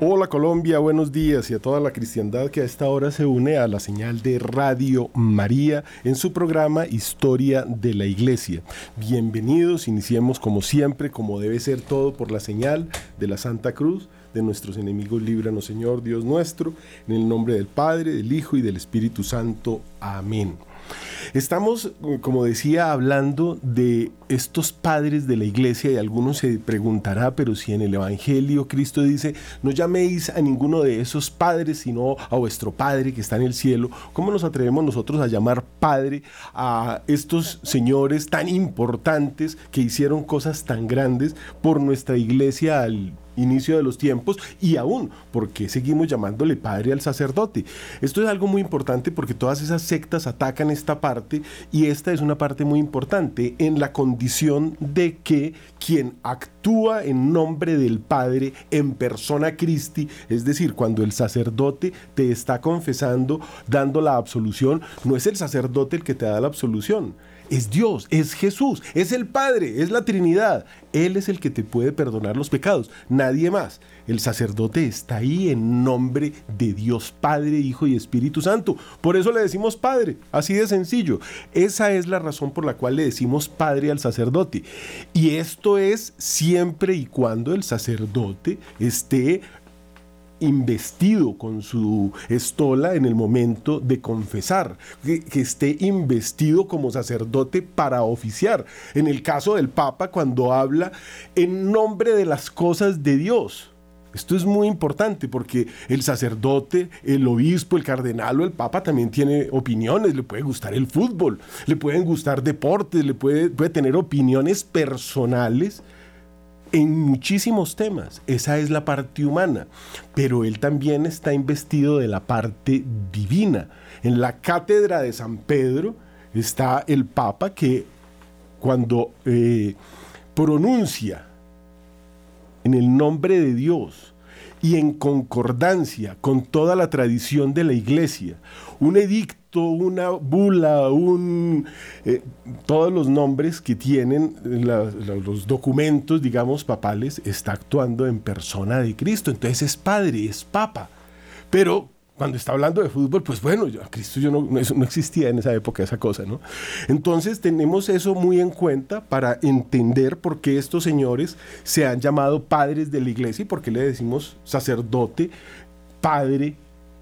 Hola Colombia, buenos días y a toda la cristiandad que a esta hora se une a la señal de Radio María en su programa Historia de la Iglesia. Bienvenidos, iniciemos como siempre, como debe ser todo por la señal de la Santa Cruz de nuestros enemigos, líbranos Señor Dios nuestro, en el nombre del Padre, del Hijo y del Espíritu Santo. Amén. Estamos, como decía, hablando de estos padres de la iglesia y algunos se preguntará, pero si en el Evangelio Cristo dice, no llaméis a ninguno de esos padres, sino a vuestro Padre que está en el cielo, ¿cómo nos atrevemos nosotros a llamar Padre a estos señores tan importantes que hicieron cosas tan grandes por nuestra iglesia al inicio de los tiempos y aún porque seguimos llamándole padre al sacerdote. Esto es algo muy importante porque todas esas sectas atacan esta parte y esta es una parte muy importante en la condición de que quien actúa en nombre del Padre en persona Christi, es decir, cuando el sacerdote te está confesando, dando la absolución, no es el sacerdote el que te da la absolución, es Dios, es Jesús, es el Padre, es la Trinidad. Él es el que te puede perdonar los pecados, nadie más. El sacerdote está ahí en nombre de Dios Padre, Hijo y Espíritu Santo. Por eso le decimos Padre, así de sencillo. Esa es la razón por la cual le decimos Padre al sacerdote. Y esto es siempre y cuando el sacerdote esté investido con su estola en el momento de confesar, que, esté investido como sacerdote para oficiar. En el caso del Papa, cuando habla en nombre de las cosas de Dios. Esto es muy importante porque el sacerdote, el obispo, el cardenal o el papa también tiene opiniones, le puede gustar el fútbol, le pueden gustar deportes, le puede, puede tener opiniones personales en muchísimos temas. Esa es la parte humana. Pero él también está investido de la parte divina. En la cátedra de San Pedro está el Papa que cuando eh, pronuncia en el nombre de Dios y en concordancia con toda la tradición de la iglesia, un edicto una bula, eh, todos los nombres que tienen los documentos, digamos, papales, está actuando en persona de Cristo. Entonces es padre, es papa. Pero cuando está hablando de fútbol, pues bueno, Cristo yo no, no existía en esa época esa cosa, ¿no? Entonces tenemos eso muy en cuenta para entender por qué estos señores se han llamado padres de la iglesia y por qué le decimos sacerdote, padre,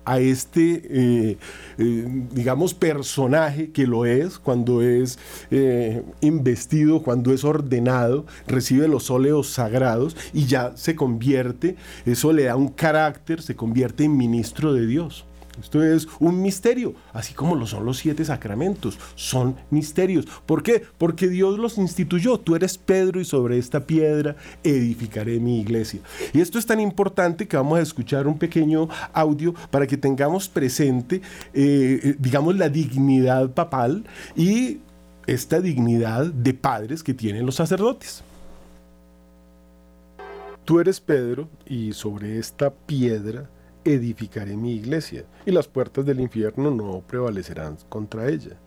a este, eh, eh, digamos, personaje que lo es cuando es eh, investido, cuando es ordenado, recibe los óleos sagrados y ya se convierte, eso le da un carácter, se convierte en ministro de Dios. Esto es un misterio, así como lo son los siete sacramentos, son misterios. ¿Por qué? Porque Dios los instituyó. Tú eres Pedro y sobre esta piedra edificaré mi iglesia. Y esto es tan importante que vamos a escuchar un pequeño audio para que tengamos presente, eh, digamos, la dignidad papal y esta dignidad de padres que tienen los sacerdotes. Tú eres Pedro y sobre esta piedra edificaré mi iglesia, y las puertas del infierno no prevalecerán contra ella.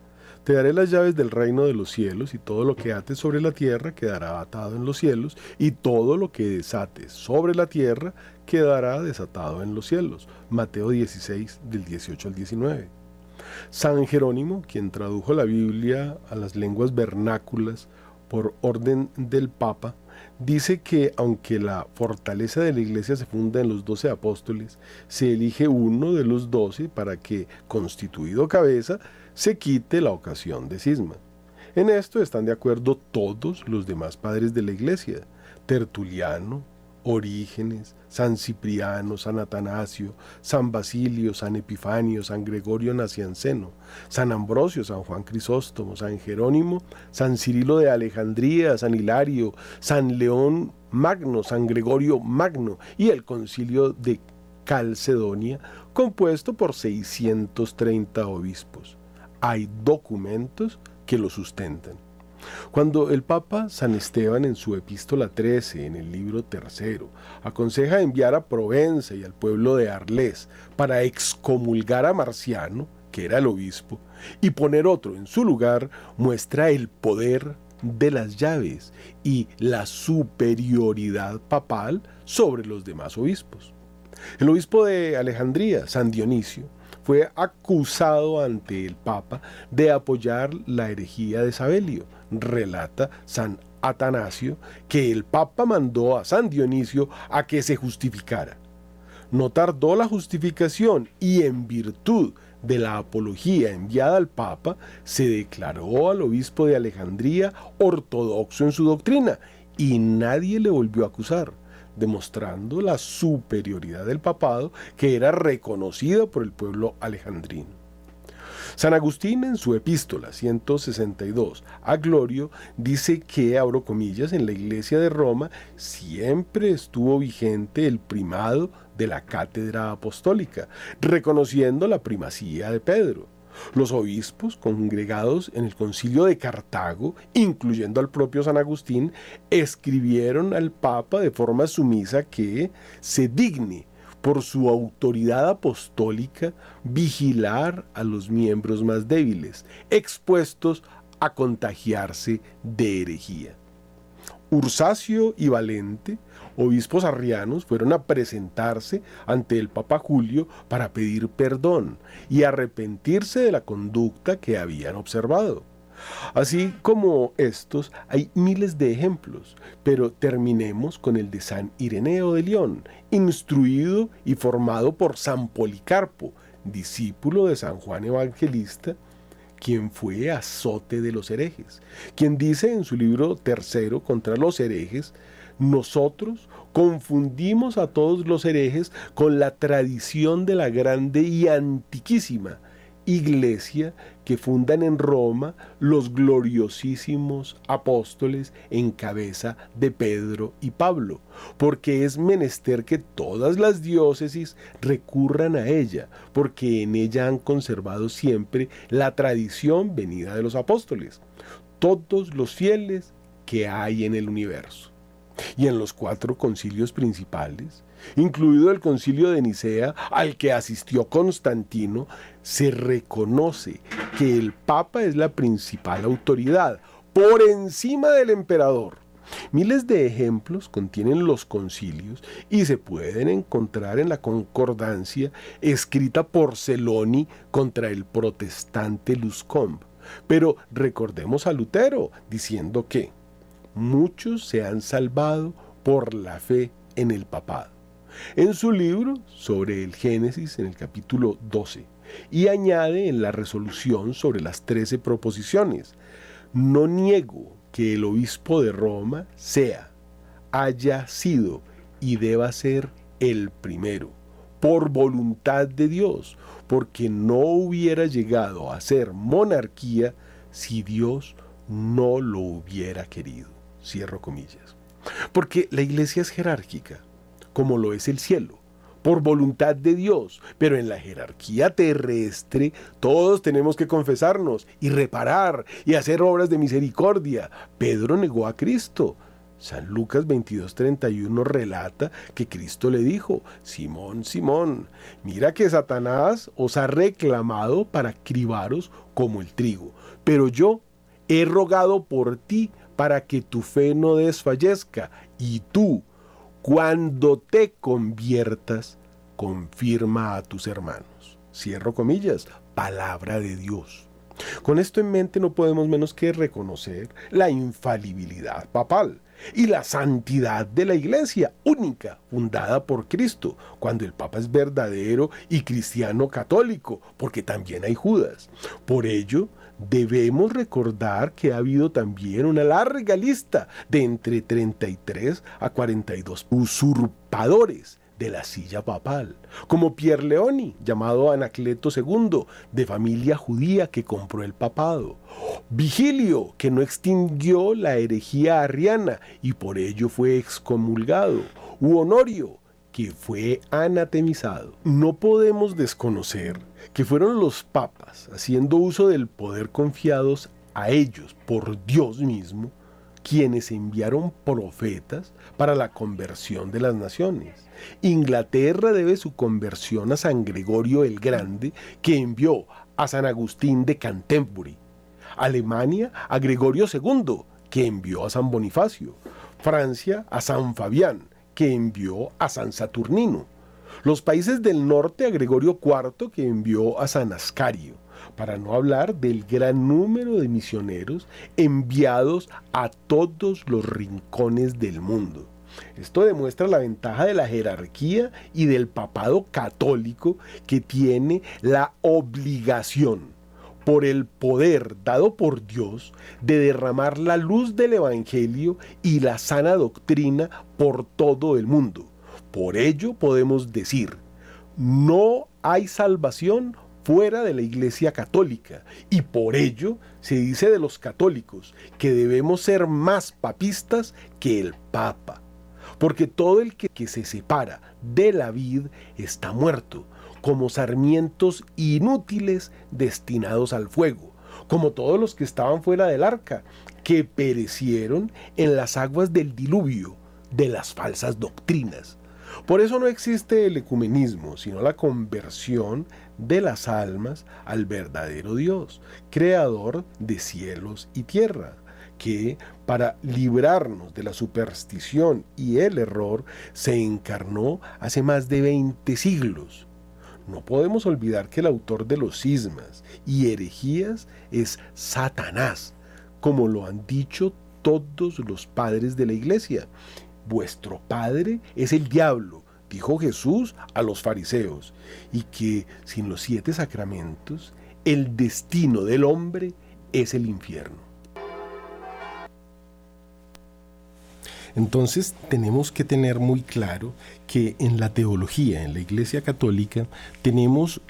Te daré las llaves del reino de los cielos, y todo lo que ates sobre la tierra quedará atado en los cielos, y todo lo que desates sobre la tierra quedará desatado en los cielos. Mateo 16, del 18 al 19. San Jerónimo, quien tradujo la Biblia a las lenguas vernáculas por orden del Papa, dice que aunque la fortaleza de la iglesia se funda en los doce apóstoles, se elige uno de los doce para que, constituido cabeza, se quite la ocasión de cisma. En esto están de acuerdo todos los demás padres de la iglesia, Tertuliano, Orígenes, San Cipriano, San Atanasio, San Basilio, San Epifanio, San Gregorio Nacianceno, San Ambrosio, San Juan Crisóstomo, San Jerónimo, San Cirilo de Alejandría, San Hilario, San León Magno, San Gregorio Magno y el concilio de Calcedonia, compuesto por 630 obispos. Hay documentos que lo sustentan. Cuando el Papa San Esteban en su epístola 13, en el libro tercero, aconseja enviar a Provenza y al pueblo de Arles para excomulgar a Marciano, que era el obispo, y poner otro en su lugar, muestra el poder de las llaves y la superioridad papal sobre los demás obispos. El obispo de Alejandría, San Dionisio, fue acusado ante el Papa de apoyar la herejía de Sabelio. Relata San Atanasio que el Papa mandó a San Dionisio a que se justificara. No tardó la justificación y en virtud de la apología enviada al Papa, se declaró al obispo de Alejandría ortodoxo en su doctrina y nadie le volvió a acusar demostrando la superioridad del papado que era reconocida por el pueblo alejandrino. San Agustín en su epístola 162 a Glorio dice que, abro comillas, en la iglesia de Roma siempre estuvo vigente el primado de la cátedra apostólica, reconociendo la primacía de Pedro. Los obispos congregados en el concilio de Cartago, incluyendo al propio San Agustín, escribieron al Papa de forma sumisa que se digne por su autoridad apostólica vigilar a los miembros más débiles, expuestos a contagiarse de herejía. Ursacio y Valente obispos arrianos fueron a presentarse ante el Papa Julio para pedir perdón y arrepentirse de la conducta que habían observado. Así como estos, hay miles de ejemplos, pero terminemos con el de San Ireneo de León, instruido y formado por San Policarpo, discípulo de San Juan Evangelista, quien fue azote de los herejes, quien dice en su libro tercero contra los herejes, nosotros confundimos a todos los herejes con la tradición de la grande y antiquísima iglesia que fundan en Roma los gloriosísimos apóstoles en cabeza de Pedro y Pablo, porque es menester que todas las diócesis recurran a ella, porque en ella han conservado siempre la tradición venida de los apóstoles, todos los fieles que hay en el universo. Y en los cuatro concilios principales, incluido el concilio de Nicea al que asistió Constantino, se reconoce que el Papa es la principal autoridad por encima del emperador. Miles de ejemplos contienen los concilios y se pueden encontrar en la concordancia escrita por Celoni contra el protestante Luscombe. Pero recordemos a Lutero diciendo que muchos se han salvado por la fe en el papado. En su libro sobre el Génesis, en el capítulo 12, y añade en la resolución sobre las trece proposiciones, no niego que el obispo de Roma sea, haya sido y deba ser el primero, por voluntad de Dios, porque no hubiera llegado a ser monarquía si Dios no lo hubiera querido. Cierro comillas. Porque la iglesia es jerárquica, como lo es el cielo, por voluntad de Dios. Pero en la jerarquía terrestre todos tenemos que confesarnos y reparar y hacer obras de misericordia. Pedro negó a Cristo. San Lucas 22:31 relata que Cristo le dijo, Simón, Simón, mira que Satanás os ha reclamado para cribaros como el trigo, pero yo he rogado por ti para que tu fe no desfallezca. Y tú, cuando te conviertas, confirma a tus hermanos. Cierro comillas, palabra de Dios. Con esto en mente no podemos menos que reconocer la infalibilidad papal y la santidad de la iglesia única, fundada por Cristo, cuando el Papa es verdadero y cristiano católico, porque también hay Judas. Por ello, debemos recordar que ha habido también una larga lista de entre 33 a 42 usurpadores de la silla papal, como Pierre Leoni, llamado Anacleto II, de familia judía que compró el papado, Vigilio, que no extinguió la herejía arriana y por ello fue excomulgado, u Honorio, que fue anatemizado. No podemos desconocer que fueron los papas, haciendo uso del poder confiados a ellos por Dios mismo, quienes enviaron profetas para la conversión de las naciones. Inglaterra debe su conversión a San Gregorio el Grande, que envió a San Agustín de Canterbury. Alemania a Gregorio II, que envió a San Bonifacio. Francia a San Fabián, que envió a San Saturnino. Los países del norte a Gregorio IV que envió a San Ascario, para no hablar del gran número de misioneros enviados a todos los rincones del mundo. Esto demuestra la ventaja de la jerarquía y del papado católico que tiene la obligación por el poder dado por Dios de derramar la luz del Evangelio y la sana doctrina por todo el mundo. Por ello podemos decir, no hay salvación fuera de la Iglesia Católica y por ello se dice de los católicos que debemos ser más papistas que el Papa. Porque todo el que, se separa de la vid está muerto como sarmientos inútiles destinados al fuego, como todos los que estaban fuera del arca, que perecieron en las aguas del diluvio de las falsas doctrinas. Por eso no existe el ecumenismo, sino la conversión de las almas al verdadero Dios, creador de cielos y tierra, que para librarnos de la superstición y el error se encarnó hace más de 20 siglos no podemos olvidar que el autor de los cismas y herejías es Satanás, como lo han dicho todos los padres de la iglesia. Vuestro padre es el diablo, dijo Jesús a los fariseos, y que sin los siete sacramentos, el destino del hombre es el infierno. Entonces tenemos que tener muy claro que en la teología, en la Iglesia Católica, tenemos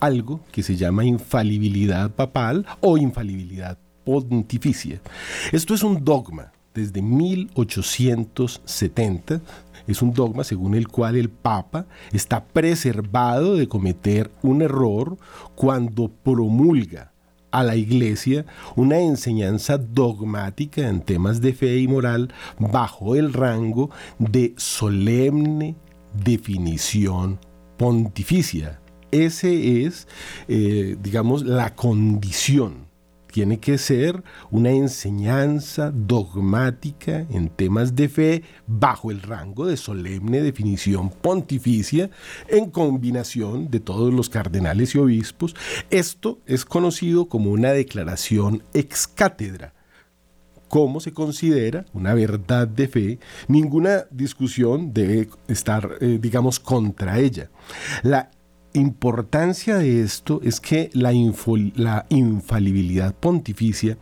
algo que se llama infalibilidad papal o infalibilidad pontificia. Esto es un dogma desde 1870 es un dogma según el cual el Papa está preservado de cometer un error cuando promulga a la iglesia una enseñanza dogmática en temas de fe y moral bajo el rango de solemne definición pontificia. Ese es, eh, digamos, la condición tiene que ser una enseñanza dogmática en temas de fe bajo el rango de solemne definición pontificia en combinación de todos los cardenales y obispos. Esto es conocido como una declaración ex cátedra cómo se considera una verdad de fe, ninguna discusión debe estar, eh, digamos, contra ella. La importancia de esto es que la, la, infalibilidad pontificia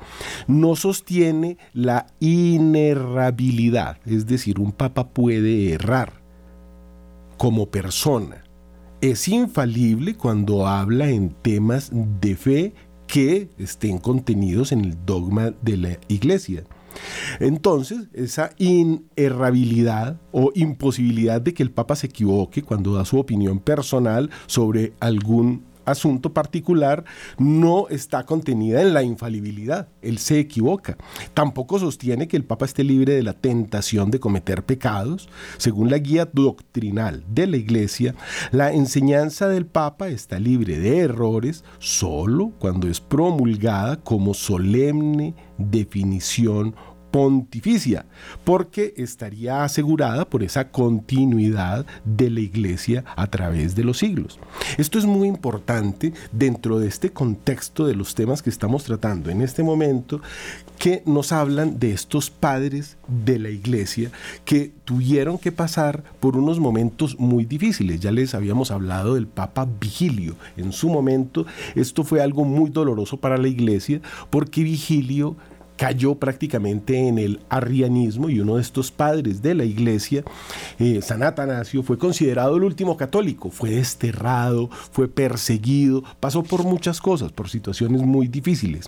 no sostiene la inerrabilidad, es decir, un papa puede errar como persona. Es infalible cuando habla en temas de fe que estén contenidos en el dogma de la iglesia. Entonces, esa inerrabilidad o imposibilidad de que el Papa se equivoque cuando da su opinión personal sobre algún asunto particular no está contenida en la infalibilidad. Él se equivoca. Tampoco sostiene que el Papa esté libre de la tentación de cometer pecados. Según la guía doctrinal de la Iglesia, la enseñanza del Papa está libre de errores solo cuando es promulgada como solemne definición pontificia, porque estaría asegurada por esa continuidad de la iglesia a través de los siglos. Esto es muy importante dentro de este contexto de los temas que estamos tratando en este momento, que nos hablan de estos padres de la iglesia que tuvieron que pasar por unos momentos muy difíciles. Ya les habíamos hablado del Papa Vigilio. En su momento esto fue algo muy doloroso para la iglesia porque Vigilio cayó prácticamente en el arrianismo y uno de estos padres de la iglesia, eh, San Atanasio, fue considerado el último católico, fue desterrado, fue perseguido, pasó por muchas cosas, por situaciones muy difíciles.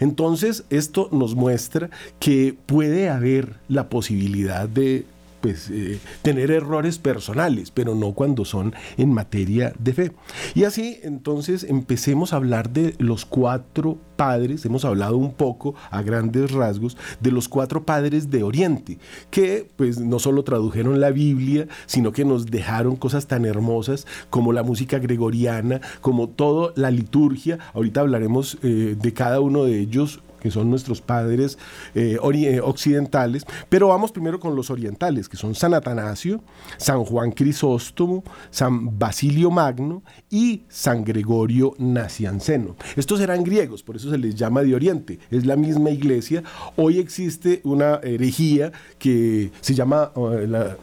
Entonces esto nos muestra que puede haber la posibilidad de pues, eh, tener errores personales, pero no cuando son en materia de fe. Y así entonces empecemos a hablar de los cuatro padres, hemos hablado un poco a grandes rasgos de los cuatro padres de Oriente, que pues no solo tradujeron la Biblia, sino que nos dejaron cosas tan hermosas como la música gregoriana, como toda la liturgia. Ahorita hablaremos eh, de cada uno de ellos que son nuestros padres eh, eh, occidentales, pero vamos primero con los orientales, que son San Atanasio, San Juan Crisóstomo, San Basilio Magno y San Gregorio Nacianceno. Estos eran griegos, por eso se les llama de Oriente, es la misma iglesia. Hoy existe una herejía que se llama... la,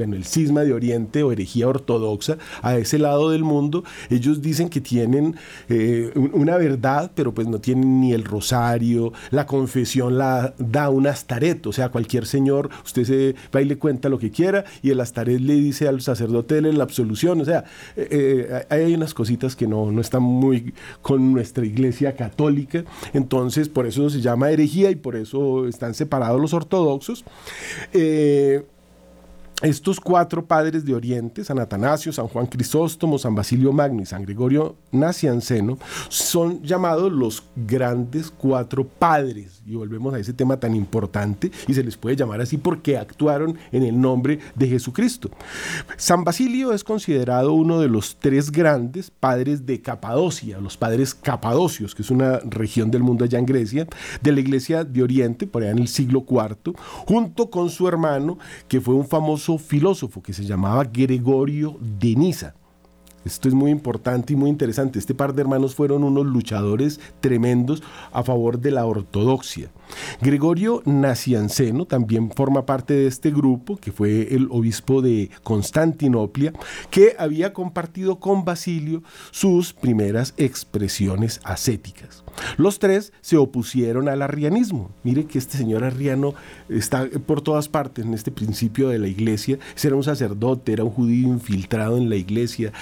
bueno, el cisma de Oriente o herejía ortodoxa a ese lado del mundo, ellos dicen que tienen eh, una verdad, pero pues no tienen ni el rosario, la confesión la da un astaret, o sea, cualquier señor, usted se va y le cuenta lo que quiera y el astaret le dice al sacerdote de la absolución, o sea, eh, eh, hay unas cositas que no, no están muy con nuestra iglesia católica, entonces por eso se llama herejía y por eso están separados los ortodoxos estos cuatro padres de Oriente, San Atanasio, San Juan Crisóstomo, San Basilio Magno y San Gregorio Nacianceno, son llamados los grandes cuatro padres. Y volvemos a ese tema tan importante y se les puede llamar así porque actuaron en el nombre de Jesucristo. San Basilio es considerado uno de los tres grandes padres de Capadocia, los padres capadocios, que es una región del mundo allá en Grecia, de la iglesia de Oriente, por allá en el siglo IV, junto con su hermano, que fue un famoso filósofo que se llamaba Gregorio de Niza. Esto es muy importante y muy interesante. Este par de hermanos fueron unos luchadores tremendos a favor de la ortodoxia. Gregorio Nacianceno también forma parte de este grupo, que fue el obispo de Constantinopla, que había compartido con Basilio sus primeras expresiones ascéticas. Los tres se opusieron al arrianismo. Mire que este señor arriano está por todas partes en este principio de la iglesia. Era un sacerdote, era un judío infiltrado en la iglesia,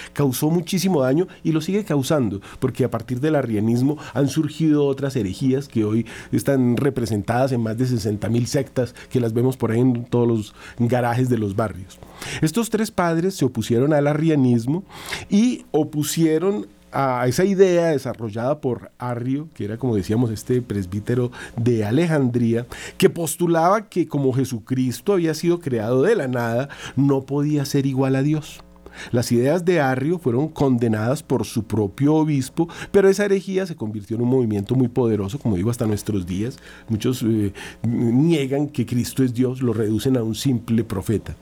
muchísimo daño y lo sigue causando, porque a partir del arrianismo han surgido otras herejías que hoy están representadas en más de 60 mil sectas que las vemos por ahí en todos los garajes de los barrios. Estos tres padres se opusieron al arrianismo y opusieron a esa idea desarrollada por Arrio, que era como decíamos este presbítero de Alejandría, que postulaba que como Jesucristo había sido creado de la nada, no podía ser igual a Dios. Las ideas de Arrio fueron condenadas por su propio obispo, pero esa herejía se convirtió en un movimiento muy poderoso, como digo, hasta nuestros días. Muchos eh, niegan que Cristo es Dios, lo reducen a un simple profeta.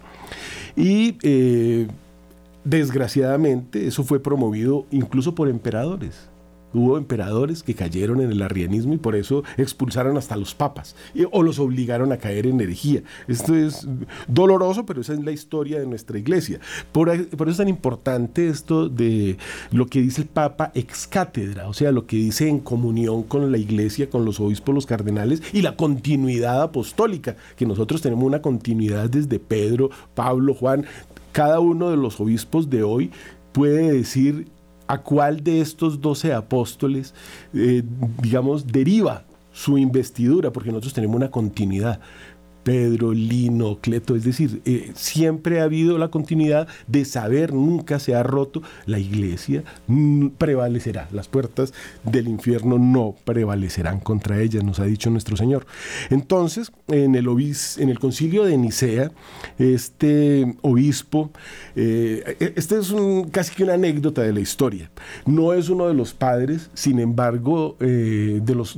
Y eh, desgraciadamente eso fue promovido incluso por emperadores. Hubo emperadores que cayeron en el arrianismo y por eso expulsaron hasta los papas o los obligaron a caer en herejía. Esto es doloroso, pero esa es la historia de nuestra iglesia. Por, por, eso es tan importante esto de lo que dice el papa ex cátedra, o sea, lo que dice en comunión con la iglesia, con los obispos, los cardenales y la continuidad apostólica, que nosotros tenemos una continuidad desde Pedro, Pablo, Juan, cada uno de los obispos de hoy puede decir a cuál de estos doce apóstoles, eh, digamos, deriva su investidura, porque nosotros tenemos una continuidad. Pedro, Lino, Cleto, es decir, eh, siempre ha habido la continuidad de saber, nunca se ha roto, la iglesia prevalecerá, las puertas del infierno no prevalecerán contra ellas, nos ha dicho nuestro Señor. Entonces, en el, en el concilio de Nicea, este obispo, eh, e-, este es casi que una anécdota de la historia, no es uno de los padres, sin embargo, eh, de los,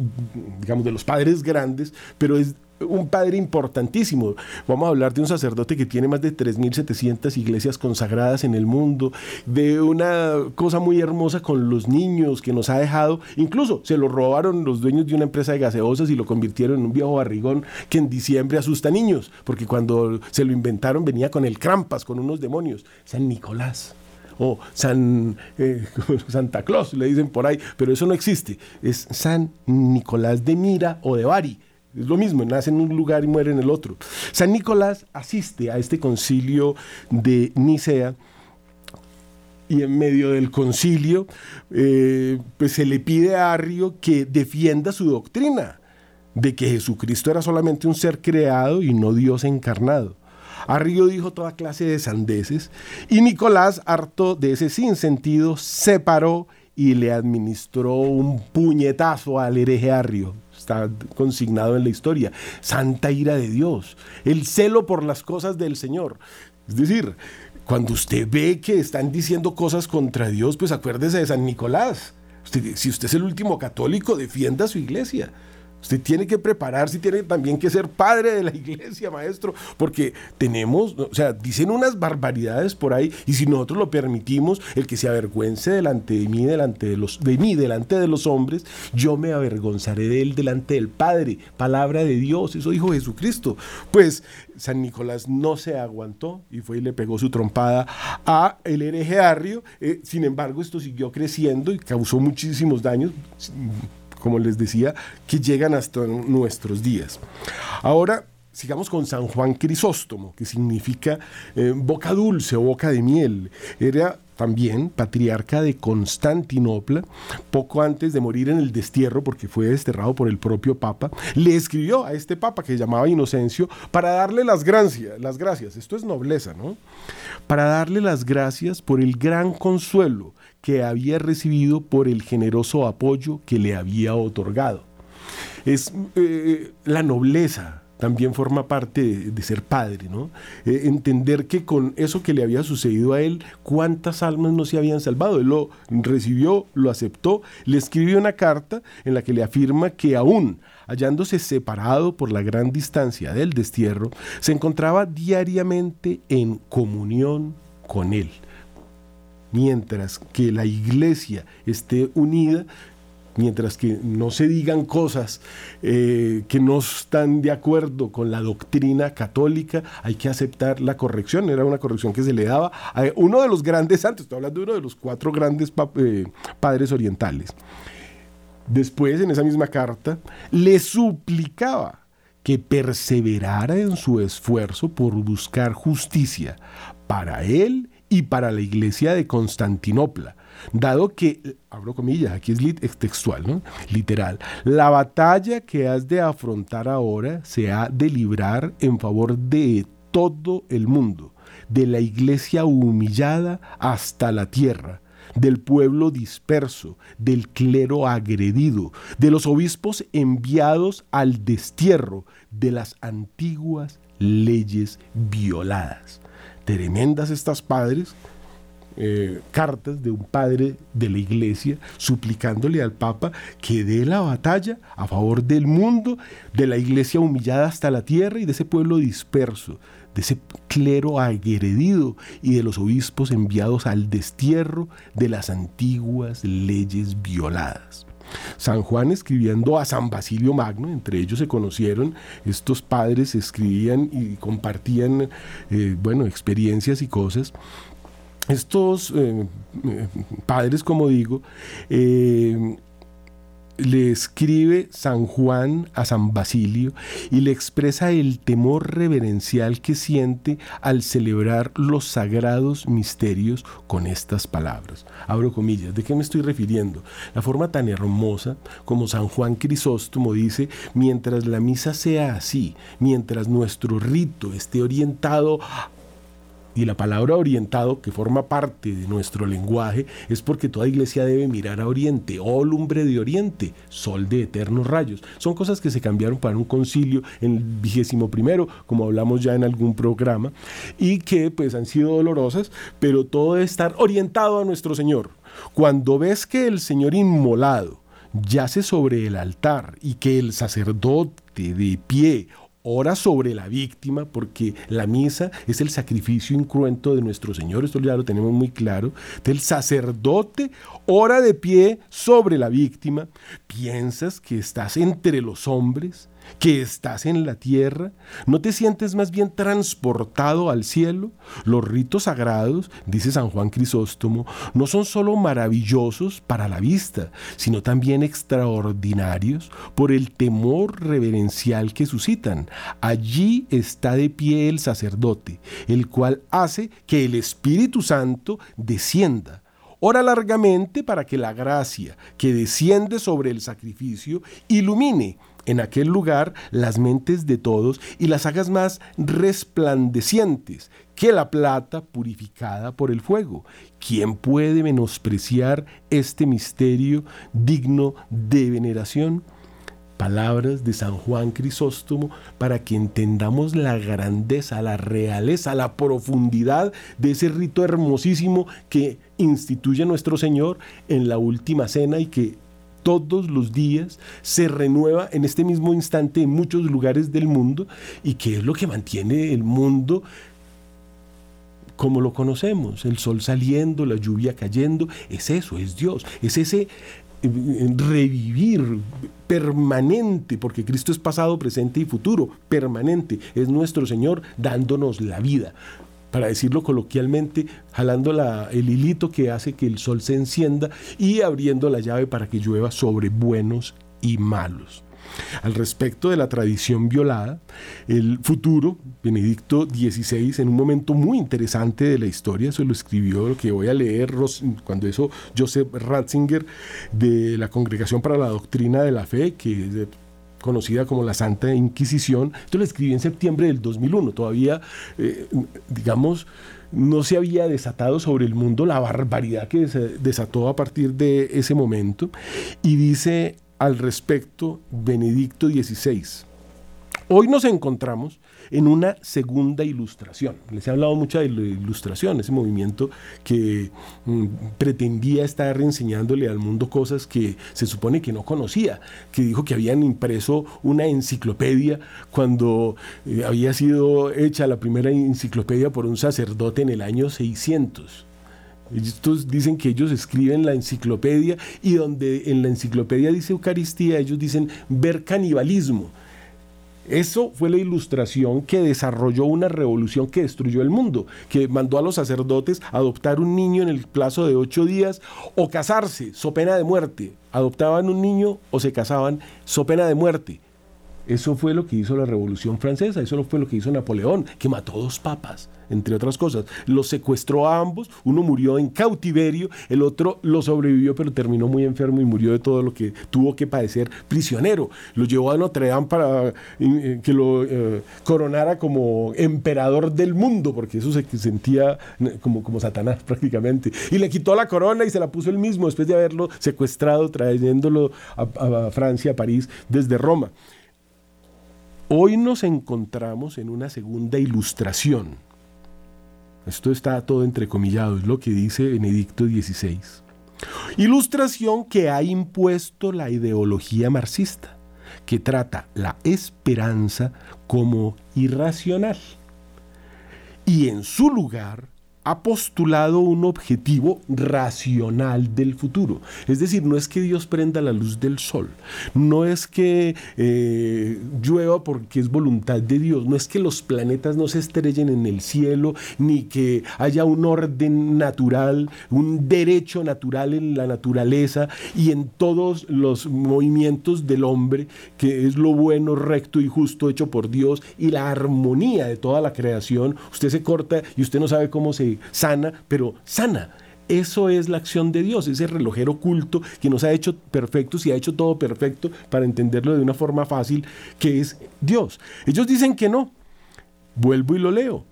digamos, de los padres grandes, pero es un padre importantísimo. Vamos a hablar de un sacerdote que tiene más de 3.700 iglesias consagradas en el mundo, de una cosa muy hermosa con los niños que nos ha dejado. Incluso se lo robaron los dueños de una empresa de gaseosas y lo convirtieron en un viejo barrigón que en diciembre asusta niños, porque cuando se lo inventaron venía con el Crampas, con unos demonios. San Nicolás o San eh, Santa Claus, le dicen por ahí, pero eso no existe. Es San Nicolás de Mira o de Bari es lo mismo, nace en un lugar y muere en el otro. San Nicolás asiste a este concilio de Nicea y en medio del concilio eh, pues se le pide a Arrio que defienda su doctrina de que Jesucristo era solamente un ser creado y no Dios encarnado. Arrio dijo toda clase de sandeces y Nicolás, harto de ese sinsentido, se paró y le administró un puñetazo al hereje Arrio está consignado en la historia. Santa ira de Dios, el celo por las cosas del Señor. Es decir, cuando usted ve que están diciendo cosas contra Dios, pues acuérdese de San Nicolás. si usted es el último católico, defienda su iglesia. Usted tiene que prepararse y tiene también que ser padre de la iglesia, maestro, porque tenemos, o sea, dicen unas barbaridades por ahí y si nosotros lo permitimos, el que se avergüence delante de mí, delante de los de mí, delante de los hombres, yo me avergonzaré de él delante del Padre, palabra de Dios, eso dijo Jesucristo. Pues San Nicolás no se aguantó y fue y le pegó su trompada a el hereje Arrio. Eh, sin embargo, esto siguió creciendo y causó muchísimos daños como les decía, que llegan hasta nuestros días. Ahora, sigamos con San Juan Crisóstomo, que significa eh, boca dulce o boca de miel. Era también patriarca de Constantinopla, poco antes de morir en el destierro, porque fue desterrado por el propio Papa, le escribió a este Papa que llamaba Inocencio para darle las gracias, las gracias, esto es nobleza, ¿no? Para darle las gracias por el gran consuelo que había recibido por el generoso apoyo que le había otorgado. Es eh, la nobleza también forma parte de, ser padre, ¿no? Eh, entender que con eso que le había sucedido a él, cuántas almas no se habían salvado. Él lo recibió, lo aceptó, le escribió una carta en la que le afirma que aún hallándose separado por la gran distancia del destierro, se encontraba diariamente en comunión con él mientras que la iglesia esté unida, mientras que no se digan cosas eh, que no están de acuerdo con la doctrina católica, hay que aceptar la corrección. Era una corrección que se le daba a uno de los grandes santos, estoy hablando de uno de los cuatro grandes eh, padres orientales. Después, en esa misma carta, le suplicaba que perseverara en su esfuerzo por buscar justicia para él y para la iglesia de Constantinopla, dado que, abro comillas, aquí es textual, ¿no? literal, la batalla que has de afrontar ahora se ha de librar en favor de todo el mundo, de la iglesia humillada hasta la tierra, del pueblo disperso, del clero agredido, de los obispos enviados al destierro, de las antiguas leyes violadas tremendas estas padres, eh, cartas de un padre de la iglesia suplicándole al Papa que dé la batalla a favor del mundo, de la iglesia humillada hasta la tierra y de ese pueblo disperso, de ese clero agredido y de los obispos enviados al destierro de las antiguas leyes violadas. San Juan escribiendo a San Basilio Magno, entre ellos se conocieron, estos padres escribían y compartían, eh, bueno, experiencias y cosas. Estos eh, eh, padres, como digo, le escribe San Juan a San Basilio y le expresa el temor reverencial que siente al celebrar los sagrados misterios con estas palabras. Abro comillas, ¿de qué me estoy refiriendo? La forma tan hermosa como San Juan Crisóstomo dice, mientras la misa sea así, mientras nuestro rito esté orientado y la palabra orientado, que forma parte de nuestro lenguaje, es porque toda iglesia debe mirar a oriente, oh lumbre de oriente, sol de eternos rayos. Son cosas que se cambiaron para un concilio en el vigésimo primero, como hablamos ya en algún programa, y que pues han sido dolorosas, pero todo debe estar orientado a nuestro Señor. Cuando ves que el Señor inmolado yace sobre el altar y que el sacerdote de pie ora sobre la víctima, porque la misa es el sacrificio incruento de nuestro Señor, esto ya lo tenemos muy claro. El sacerdote ora de pie sobre la víctima. ¿Piensas que estás entre los hombres? Que estás en la tierra? ¿No te sientes más bien transportado al cielo? Los ritos sagrados, dice San Juan Crisóstomo, no son solo maravillosos para la vista, sino también extraordinarios por el temor reverencial que suscitan. Allí está de pie el sacerdote, el cual hace que el Espíritu Santo descienda ora largamente para que la gracia que desciende sobre el sacrificio ilumine en aquel lugar las mentes de todos y las hagas más resplandecientes que la plata purificada por el fuego. ¿Quién puede menospreciar este misterio digno de veneración? Palabras de San Juan Crisóstomo para que entendamos la grandeza, la realeza, la profundidad de ese rito hermosísimo que instituye nuestro Señor en la última cena y que todos los días, se renueva en este mismo instante en muchos lugares del mundo y que es lo que mantiene el mundo como lo conocemos, el sol saliendo, la lluvia cayendo, es eso, es Dios, es ese eh, revivir permanente, porque Cristo es pasado, presente y futuro, permanente, es nuestro Señor dándonos la vida para decirlo coloquialmente, jalando la, el hilito que hace que el sol se encienda y abriendo la llave para que llueva sobre buenos y malos. Al respecto de la tradición violada, el futuro, Benedicto XVI, en un momento muy interesante de la historia, se lo escribió lo que voy a leer cuando eso Joseph Ratzinger de la Congregación para la Doctrina de la Fe, que conocida como la Santa Inquisición. Esto lo escribí en septiembre del 2001. Todavía, eh, digamos, no se había desatado sobre el mundo la barbaridad que se desató a partir de ese momento. Y dice al respecto Benedicto XVI. Hoy nos encontramos en una segunda ilustración. Les he hablado mucho de la ilustración, ese movimiento que mm, pretendía estar enseñándole al mundo cosas que se supone que no conocía, que dijo que habían impreso una enciclopedia cuando eh, había sido hecha la primera enciclopedia por un sacerdote en el año 600. Estos dicen que ellos escriben la enciclopedia y donde en la enciclopedia dice Eucaristía, ellos dicen ver canibalismo. Eso fue la ilustración que desarrolló una revolución que destruyó el mundo, que mandó a los sacerdotes adoptar un niño en el plazo de ocho días o casarse, so pena de muerte. Adoptaban un niño o se casaban, so pena de muerte. Eso fue lo que hizo la Revolución Francesa, eso fue lo que hizo Napoleón, que mató dos papas, entre otras cosas. Los secuestró a ambos, uno murió en cautiverio, el otro lo sobrevivió, pero terminó muy enfermo y murió de todo lo que tuvo que padecer prisionero. Lo llevó a Notre Dame para eh, que lo eh, coronara como emperador del mundo, porque eso se sentía como, como Satanás prácticamente. Y le quitó la corona y se la puso él mismo después de haberlo secuestrado, trayéndolo a Francia, a París, desde Roma. Hoy nos encontramos en una segunda ilustración. Esto está todo entrecomillado, es lo que dice Benedicto XVI. Ilustración que ha impuesto la ideología marxista, que trata la esperanza como irracional. Y en su lugar ha postulado un objetivo racional del futuro. Es decir, no es que Dios prenda la luz del sol, no es que eh, llueva porque es voluntad de Dios, no es que los planetas no se estrellen en el cielo, ni que haya un orden natural, un derecho natural en la naturaleza y en todos los movimientos del hombre, que es lo bueno, recto y justo hecho por Dios y la armonía de toda la creación. Usted se corta y usted no sabe cómo se sana, pero sana. Eso es la acción de Dios, ese relojero oculto que nos ha hecho perfectos y ha hecho todo perfecto para entenderlo de una forma fácil, que es Dios. Ellos dicen que no. Vuelvo y lo leo.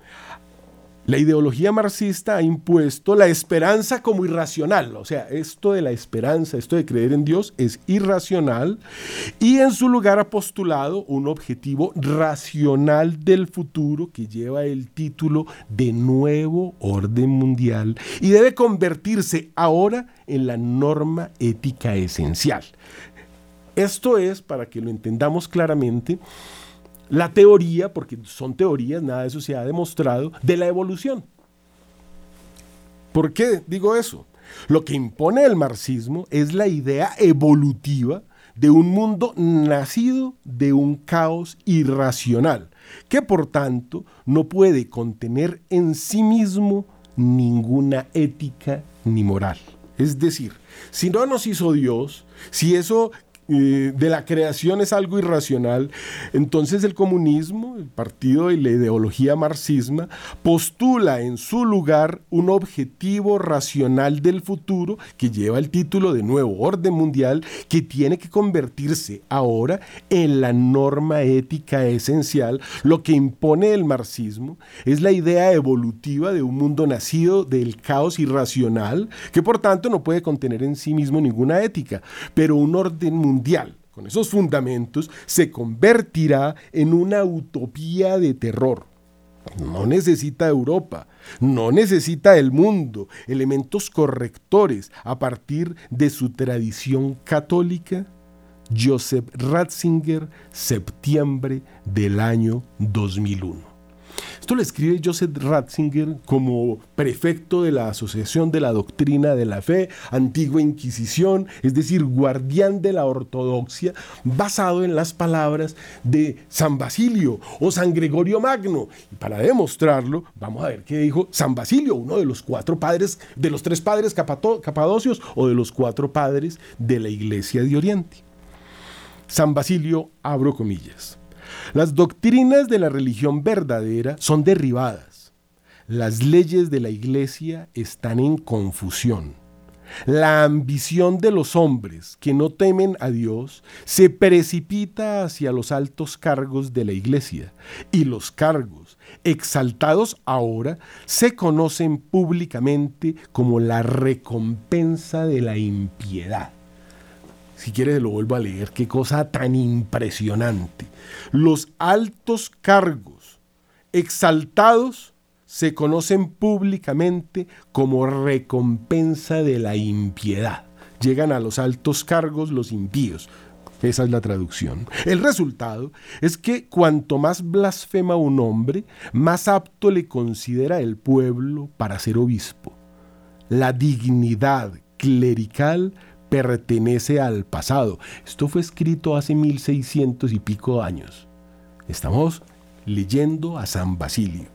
La ideología marxista ha impuesto la esperanza como irracional, o sea, esto de la esperanza, esto de creer en Dios es irracional y en su lugar ha postulado un objetivo racional del futuro que lleva el título de nuevo orden mundial y debe convertirse ahora en la norma ética esencial. Esto es, para que lo entendamos claramente, la teoría, porque son teorías, nada de eso se ha demostrado, de la evolución. ¿Por qué digo eso? Lo que impone el marxismo es la idea evolutiva de un mundo nacido de un caos irracional, que por tanto no puede contener en sí mismo ninguna ética ni moral. Es decir, si no nos hizo Dios, si eso de la creación es algo irracional, entonces el comunismo, el partido y la ideología marxisma, postula en su lugar un objetivo racional del futuro que lleva el título de nuevo orden mundial, que tiene que convertirse ahora en la norma ética esencial. Lo que impone el marxismo es la idea evolutiva de un mundo nacido del caos irracional, que por tanto no puede contener en sí mismo ninguna ética, pero un orden mundial con esos fundamentos, se convertirá en una utopía de terror. no necesita Europa, no necesita el mundo, elementos correctores a partir de su tradición católica. Joseph Ratzinger, septiembre del año 2001. Esto lo escribe Joseph Ratzinger como prefecto de la Asociación de la Doctrina de la Fe, Antigua Inquisición, es decir, guardián de la ortodoxia, basado en las palabras de San Basilio o San Gregorio Magno. Y para demostrarlo, vamos a ver qué dijo San Basilio, uno de los cuatro padres, de los tres padres capadocios o de los cuatro padres de la Iglesia de Oriente. San Basilio, abro comillas. Las doctrinas de la religión verdadera son derribadas. Las leyes de la iglesia están en confusión. La ambición de los hombres que no temen a Dios se precipita hacia los altos cargos de la iglesia y los cargos, exaltados ahora, se conocen públicamente como la recompensa de la impiedad. Si quieres lo vuelvo a leer, qué cosa tan impresionante. Los altos cargos exaltados se conocen públicamente como recompensa de la impiedad. Llegan a los altos cargos los impíos. Esa es la traducción. El resultado es que cuanto más blasfema un hombre, más apto le considera el pueblo para ser obispo. La dignidad clerical pertenece al pasado. Esto fue escrito hace 1600 y pico años. Estamos leyendo a San Basilio.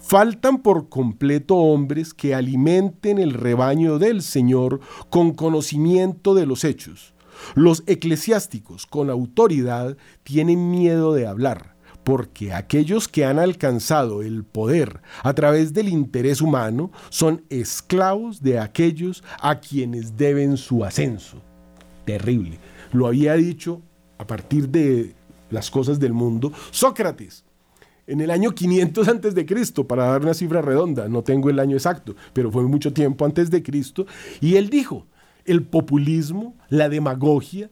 Faltan por completo hombres que alimenten el rebaño del Señor con conocimiento de los hechos. Los eclesiásticos con autoridad tienen miedo de hablar porque aquellos que han alcanzado el poder a través del interés humano son esclavos de aquellos a quienes deben su ascenso. Terrible. Lo había dicho a partir de las cosas del mundo Sócrates. En el año 500 antes de Cristo, para dar una cifra redonda, no tengo el año exacto, pero fue mucho tiempo antes de Cristo, y él dijo, el populismo, la demagogia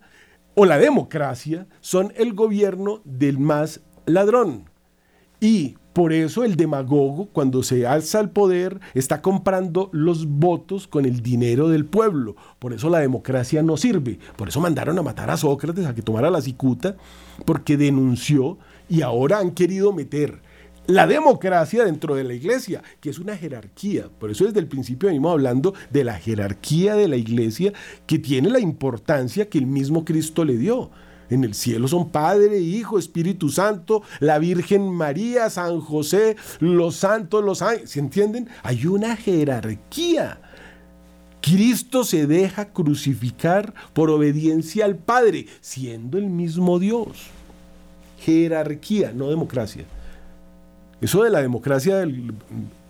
o la democracia son el gobierno del más ladrón. Y por eso el demagogo, cuando se alza al poder, está comprando los votos con el dinero del pueblo. Por eso la democracia no sirve. Por eso mandaron a matar a Sócrates, a que tomara la cicuta, porque denunció y ahora han querido meter la democracia dentro de la iglesia, que es una jerarquía. Por eso desde el principio venimos hablando de la jerarquía de la iglesia, que tiene la importancia que el mismo Cristo le dio. En el cielo son Padre, Hijo, Espíritu Santo, la Virgen María, San José, los santos, los ángeles. ¿Se entienden? Hay una jerarquía. Cristo se deja crucificar por obediencia al Padre, siendo el mismo Dios. Jerarquía, no democracia. Eso de la democracia,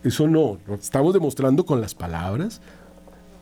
eso no, lo estamos demostrando con las palabras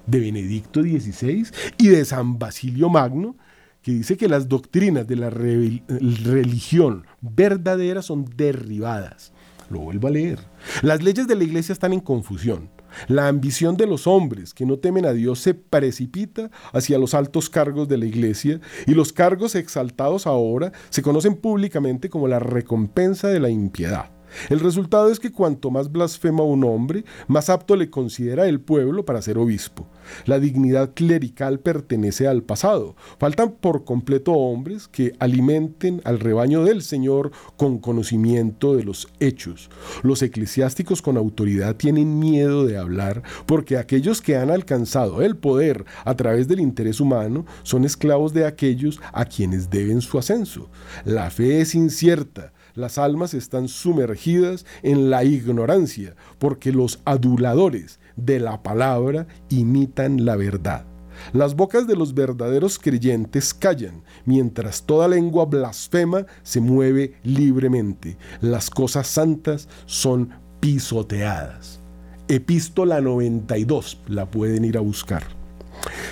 de Benedicto XVI y de San Basilio Magno, que dice que las doctrinas de la religión verdadera son derribadas. Lo vuelvo a leer. Las leyes de la iglesia están en confusión. La ambición de los hombres que no temen a Dios se precipita hacia los altos cargos de la iglesia y los cargos exaltados ahora se conocen públicamente como la recompensa de la impiedad. El resultado es que cuanto más blasfema un hombre, más apto le considera el pueblo para ser obispo. La dignidad clerical pertenece al pasado. Faltan por completo hombres que alimenten al rebaño del Señor con conocimiento de los hechos. Los eclesiásticos con autoridad tienen miedo de hablar porque aquellos que han alcanzado el poder a través del interés humano son esclavos de aquellos a quienes deben su ascenso. La fe es incierta las almas están sumergidas en la ignorancia, porque los aduladores de la palabra imitan la verdad. Las bocas de los verdaderos creyentes callan, mientras toda lengua blasfema se mueve libremente. Las cosas santas son pisoteadas. Epístola 92, la pueden ir a buscar.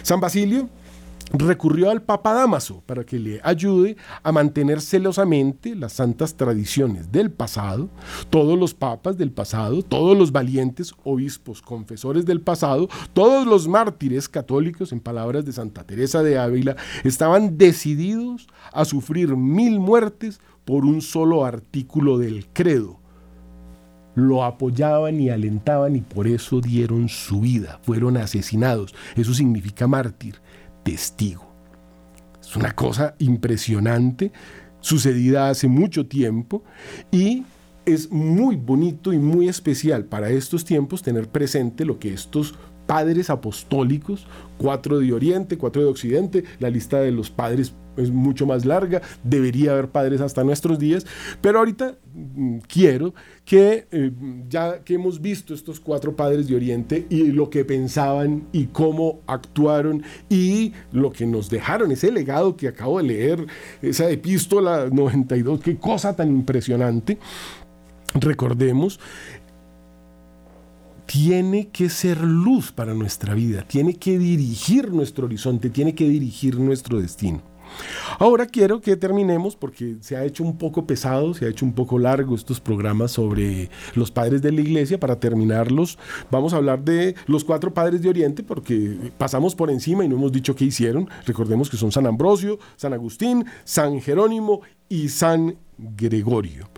San Basilio recurrió al Papa Damaso para que le ayude a mantener celosamente las santas tradiciones del pasado. Todos los papas del pasado, todos los valientes obispos confesores del pasado, todos los mártires católicos, en palabras de Santa Teresa de Ávila, estaban decididos a sufrir mil muertes por un solo artículo del credo. lo apoyaban y alentaban y por eso dieron su vida, fueron asesinados. Eso significa mártir, testigo. Es una cosa impresionante, sucedida hace mucho tiempo y es muy bonito y muy especial para estos tiempos tener presente lo que estos padres apostólicos, cuatro de Oriente, cuatro de Occidente, la lista de los padres es mucho más larga, debería haber padres hasta nuestros días, pero ahorita mm, quiero que eh, ya que hemos visto estos cuatro padres de Oriente y lo que pensaban y cómo actuaron y lo que nos dejaron, ese legado que acabo de leer, esa epístola 92, qué cosa tan impresionante, recordemos tiene que ser luz para nuestra vida, tiene que dirigir nuestro horizonte, tiene que dirigir nuestro destino. Ahora quiero que terminemos porque se ha hecho un poco pesado, se ha hecho un poco largo estos programas sobre los padres de la iglesia. Para terminarlos, vamos a hablar de los cuatro padres de Oriente porque pasamos por encima y no hemos dicho qué hicieron. Recordemos que son San Ambrosio, San Agustín, San Jerónimo y San Gregorio.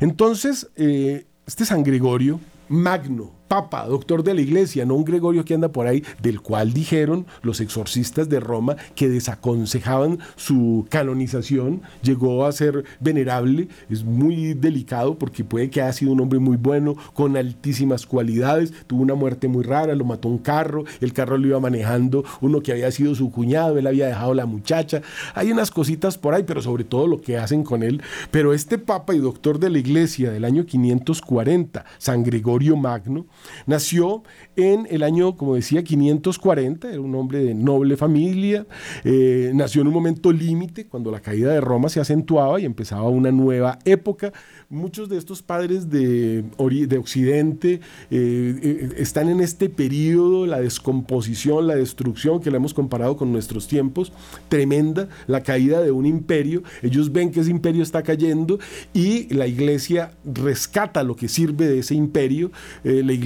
Entonces, eh, este San Gregorio, magno, papa, doctor de la iglesia, no un Gregorio que anda por ahí, del cual dijeron los exorcistas de Roma que desaconsejaban su canonización, llegó a ser venerable, es muy delicado porque puede que haya sido un hombre muy bueno, con altísimas cualidades, tuvo una muerte muy rara, lo mató un carro, el carro lo iba manejando uno que había sido su cuñado, él había dejado la muchacha, hay unas cositas por ahí, pero sobre todo lo que hacen con él, pero este papa y doctor de la iglesia del año 540, San Gregorio Magno, Nació en el año, como decía, 540, era un hombre de noble familia, eh, nació en un momento límite, cuando la caída de Roma se acentuaba y empezaba una nueva época. Muchos de estos padres de, de Occidente eh, eh, están en este periodo, la descomposición, la destrucción, que la hemos comparado con nuestros tiempos, tremenda, la caída de un imperio. Ellos ven que ese imperio está cayendo y la iglesia rescata lo que sirve de ese imperio. la iglesia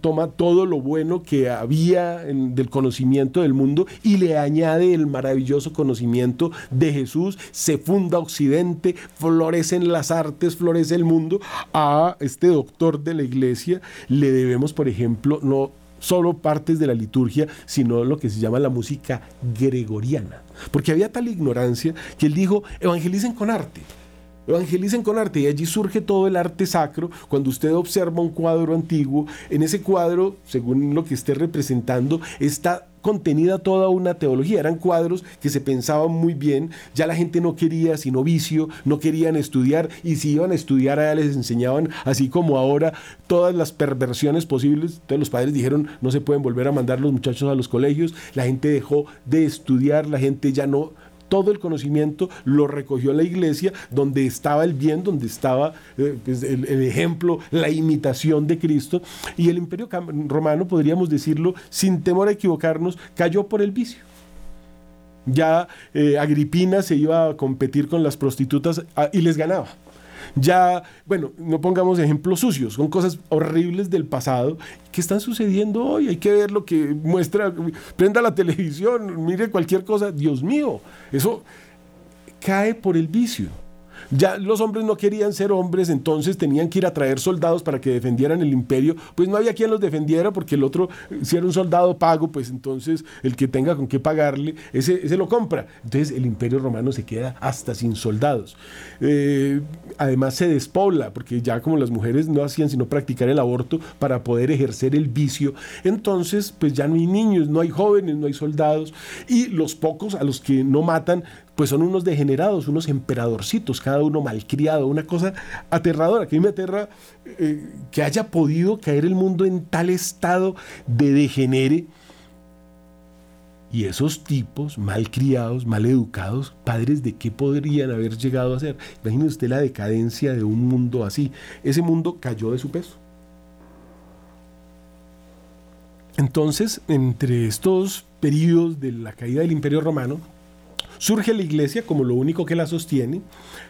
toma todo lo bueno que había del conocimiento del mundo y le añade el maravilloso conocimiento de Jesús, se funda Occidente, florecen las artes, florece el mundo. A este doctor de la iglesia le debemos, por ejemplo, no solo partes de la liturgia, sino lo que se llama la música gregoriana. Porque había tal ignorancia que él dijo, evangelicen con arte. Evangelicen con arte y allí surge todo el arte sacro. Cuando usted observa un cuadro antiguo, en ese cuadro, según lo que esté representando, está contenida toda una teología. Eran cuadros que se pensaban muy bien, ya la gente no quería sino vicio, no querían estudiar y si iban a estudiar allá les enseñaban, así como ahora, todas las perversiones posibles. Entonces los padres dijeron, no se pueden volver a mandar los muchachos a los colegios, la gente dejó de estudiar, la gente ya no todo el conocimiento lo recogió la iglesia, donde estaba el bien, donde estaba eh, pues, el, ejemplo, la imitación de Cristo. Y el imperio romano, podríamos decirlo, sin temor a equivocarnos, cayó por el vicio. Ya eh, Agripina se iba a competir con las prostitutas ah, y les ganaba ya, bueno, no pongamos ejemplos sucios, son cosas horribles del pasado que están sucediendo hoy. Hay que ver lo que muestra, prenda la televisión, mire cualquier cosa, Dios mío, eso cae por el vicio. Ya los hombres no querían ser hombres, entonces tenían que ir a traer soldados para que defendieran el imperio. Pues no había quien los defendiera porque el otro, si era un soldado pago, pues entonces el que tenga con qué pagarle, ese, ese lo compra. Entonces el imperio romano se queda hasta sin soldados. Eh, además se despobla, porque ya como las mujeres no hacían sino practicar el aborto para poder ejercer el vicio, entonces pues ya no hay niños, no hay jóvenes, no hay soldados. Y los pocos a los que no matan pues son unos degenerados, unos emperadorcitos, cada uno malcriado, una cosa aterradora, que a mí me aterra eh, que haya podido caer el mundo en tal estado de degenere. Y esos tipos malcriados, mal educados, padres de qué podrían haber llegado a ser. Imagínese usted la decadencia de un mundo así. Ese mundo cayó de su peso. Entonces, entre estos periodos de la caída del Imperio Romano, Surge la iglesia como lo único que la sostiene.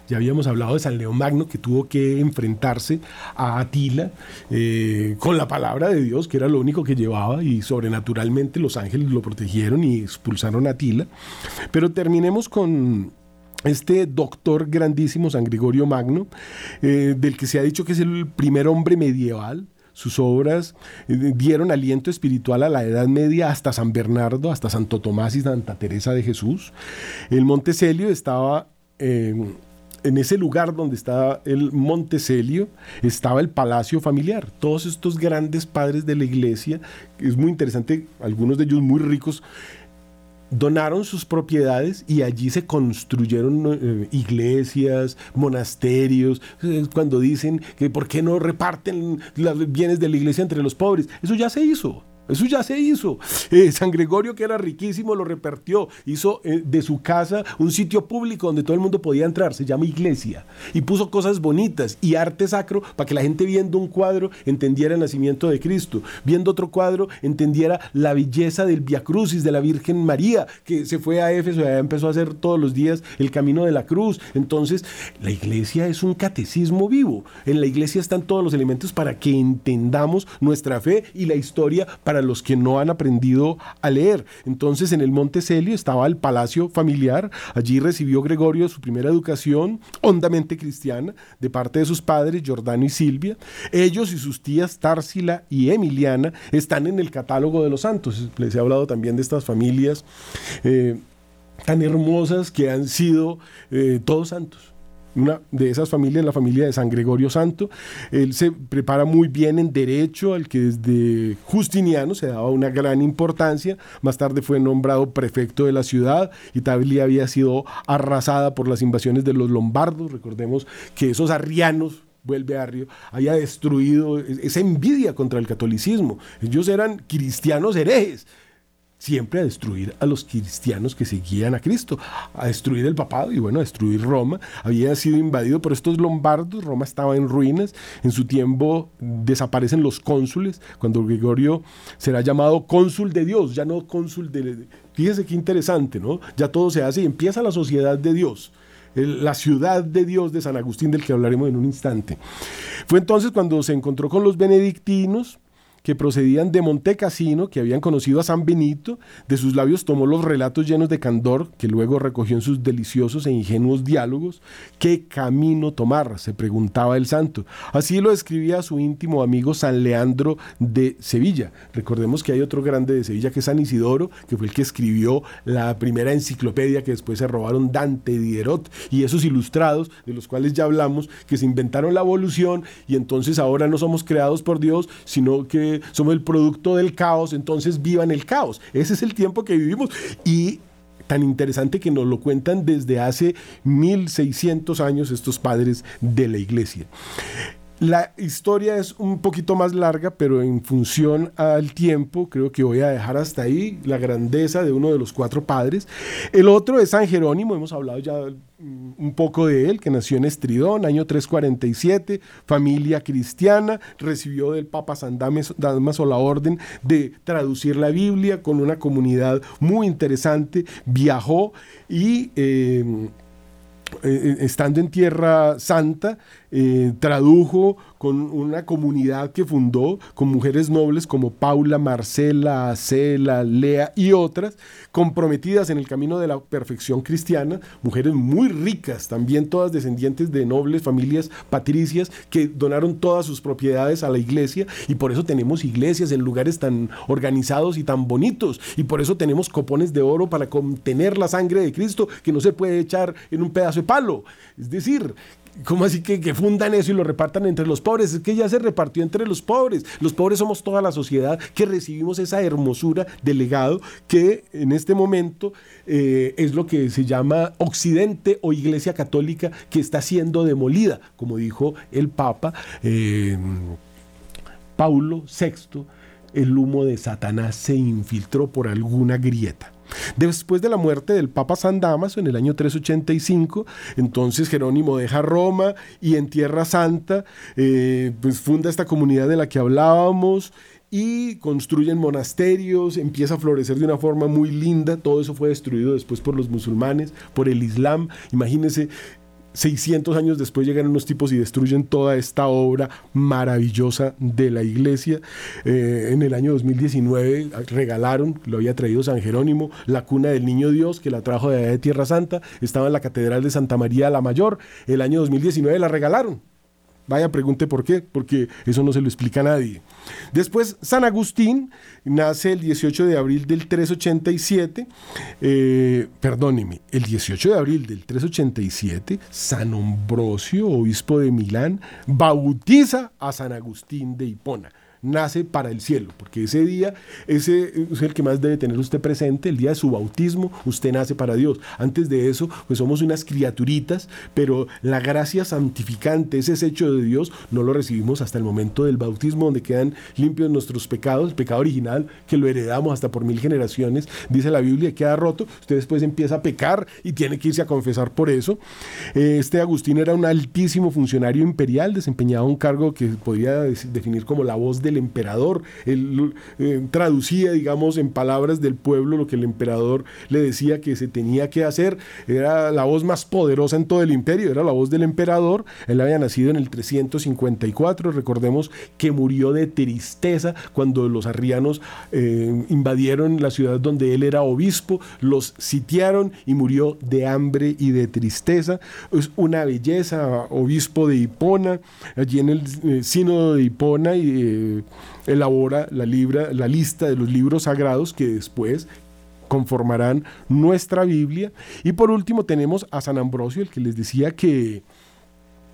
Ya habíamos hablado de San León Magno que tuvo que enfrentarse a Atila eh, con la palabra de Dios, que era lo único que llevaba, y sobrenaturalmente los ángeles lo protegieron y expulsaron a Atila. Pero terminemos con este doctor grandísimo, San Gregorio Magno, eh, del que se ha dicho que es el primer hombre medieval, sus obras eh, dieron aliento espiritual a la Edad Media hasta San Bernardo, hasta Santo Tomás y Santa Teresa de Jesús. El Monte Celio estaba... en ese lugar donde estaba el Monte Celio estaba el palacio familiar. Todos estos grandes padres de la iglesia, es muy interesante, algunos de ellos muy ricos, donaron sus propiedades y allí se construyeron eh, iglesias, monasterios. Cuando dicen que por qué no reparten los bienes de la iglesia entre los pobres, eso ya se hizo. Eso ya se hizo. Eh, San Gregorio, que era riquísimo, lo repartió. Hizo eh, de su casa un sitio público donde todo el mundo podía entrar. Se llama iglesia. Y puso cosas bonitas y arte sacro para que la gente viendo un cuadro entendiera el nacimiento de Cristo. Viendo otro cuadro entendiera la belleza del Via Crucis de la Virgen María, que se fue a Éfeso y empezó a hacer todos los días el camino de la cruz. Entonces, la iglesia es un catecismo vivo. En la iglesia están todos los elementos para que entendamos nuestra fe y la historia para los que no han aprendido a leer. Entonces en el Monte Celio estaba el palacio familiar, allí recibió Gregorio su primera educación hondamente cristiana de parte de sus padres, Giordano y Silvia. Ellos y sus tías Társila y Emiliana están en el catálogo de los santos. Les he hablado también de estas familias eh, tan hermosas que han sido eh, todos santos una de esas familias, la familia de San Gregorio Santo. Él se prepara muy bien en derecho, al que desde Justiniano se daba una gran importancia. Más tarde fue nombrado prefecto de la ciudad. Italia había sido arrasada por las invasiones de los lombardos. Recordemos que esos arrianos vuelve Arrio, había destruido esa envidia contra el catolicismo. Ellos eran cristianos herejes siempre a destruir a los cristianos que seguían a Cristo, a destruir el papado y bueno, a destruir Roma. Había sido invadido por estos lombardos, Roma estaba en ruinas, en su tiempo desaparecen los cónsules, cuando Gregorio será llamado cónsul de Dios, ya no cónsul de... Fíjese qué interesante, ¿no? Ya todo se hace y empieza la sociedad de Dios la ciudad de Dios de San Agustín, del que hablaremos en un instante. Fue entonces cuando se encontró con los benedictinos, que procedían de Montecassino, que habían conocido a San Benito, de sus labios tomó los relatos llenos de candor, que luego recogió en sus deliciosos e ingenuos diálogos. ¿Qué camino tomar? se preguntaba el santo. Así lo escribía su íntimo amigo San Leandro de Sevilla. Recordemos que hay otro grande de Sevilla que es San Isidoro, que fue el que escribió la primera enciclopedia que después se robaron Dante Diderot, y esos ilustrados, de los cuales ya hablamos, que se inventaron la evolución y entonces ahora no somos creados por Dios, sino que somos el producto del caos, entonces vivan el caos. Ese es el tiempo que vivimos. Y tan interesante que nos lo cuentan desde hace 1600 años estos padres de la iglesia. La historia es un poquito más larga, pero en función al tiempo, creo que voy a dejar hasta ahí la grandeza de uno de los cuatro padres. El otro es San Jerónimo, hemos hablado ya mm, un poco de él, que nació en Estridón, año 347, familia cristiana, recibió del Papa San Damaso la orden de traducir la Biblia con una comunidad muy interesante, viajó y... Eh, eh, estando en Tierra Santa, eh, tradujo con una comunidad que fundó con mujeres nobles como Paula, Marcela, Acela, Lea y otras, comprometidas en el camino de la perfección cristiana, mujeres muy ricas, también todas descendientes de nobles familias patricias que donaron todas sus propiedades a la iglesia y por eso tenemos iglesias en lugares tan organizados y tan bonitos y por eso tenemos copones de oro para contener la sangre de Cristo que no se puede echar en un pedazo de palo. Es decir, ¿Cómo así que, fundan eso y lo repartan entre los pobres? Es que ya se repartió entre los pobres. Los pobres somos toda la sociedad que recibimos esa hermosura del legado que en este momento eh, es lo que se llama Occidente o Iglesia Católica que está siendo demolida, como dijo el Papa eh, Paulo VI. El humo de Satanás se infiltró por alguna grieta. Después de la muerte del Papa San Damaso en el año 385, entonces Jerónimo deja Roma y en Tierra Santa eh, pues funda esta comunidad de la que hablábamos y construyen monasterios, empieza a florecer de una forma muy linda, todo eso fue destruido después por los musulmanes, por el Islam, imagínense 600 años después llegan unos tipos y destruyen toda esta obra maravillosa de la iglesia. Eh, en el año 2019 regalaron, lo había traído San Jerónimo, la cuna del Niño Dios, que la trajo de, de Tierra Santa, estaba en la Catedral de Santa María la Mayor. El año 2019 la regalaron. Vaya, pregunte por qué, porque eso no se lo explica a nadie. Después, San Agustín nace el 18 de abril del 387, eh, perdóneme, el 18 de abril del 387, San Ambrosio, obispo de Milán, bautiza a San Agustín de Hipona nace para el cielo, porque ese día ese es el que más debe tener usted presente, el día de su bautismo, usted nace para Dios. Antes de eso, pues somos unas criaturitas, pero la gracia santificante, ese hecho de Dios, no lo recibimos hasta el momento del bautismo, donde quedan limpios nuestros pecados, el pecado original que lo heredamos hasta por mil generaciones, dice la Biblia, queda roto, usted después empieza a pecar y tiene que irse a confesar por eso. Este Agustín era un altísimo funcionario imperial, desempeñaba un cargo que podía definir como la voz de el emperador. Él eh, traducía, digamos, en palabras del pueblo lo que el emperador le decía que se tenía que hacer. Era la voz más poderosa en todo el imperio, era la voz del emperador. Él había nacido en el 354, recordemos que murió de tristeza cuando los arrianos eh, invadieron la ciudad donde él era obispo, los sitiaron y murió de hambre y de tristeza. Es una belleza, obispo de Hipona, allí en el eh, sínodo de Hipona y elabora la, libra, la lista de los libros sagrados que después conformarán nuestra Biblia. Y por último tenemos a San Ambrosio, el que les decía que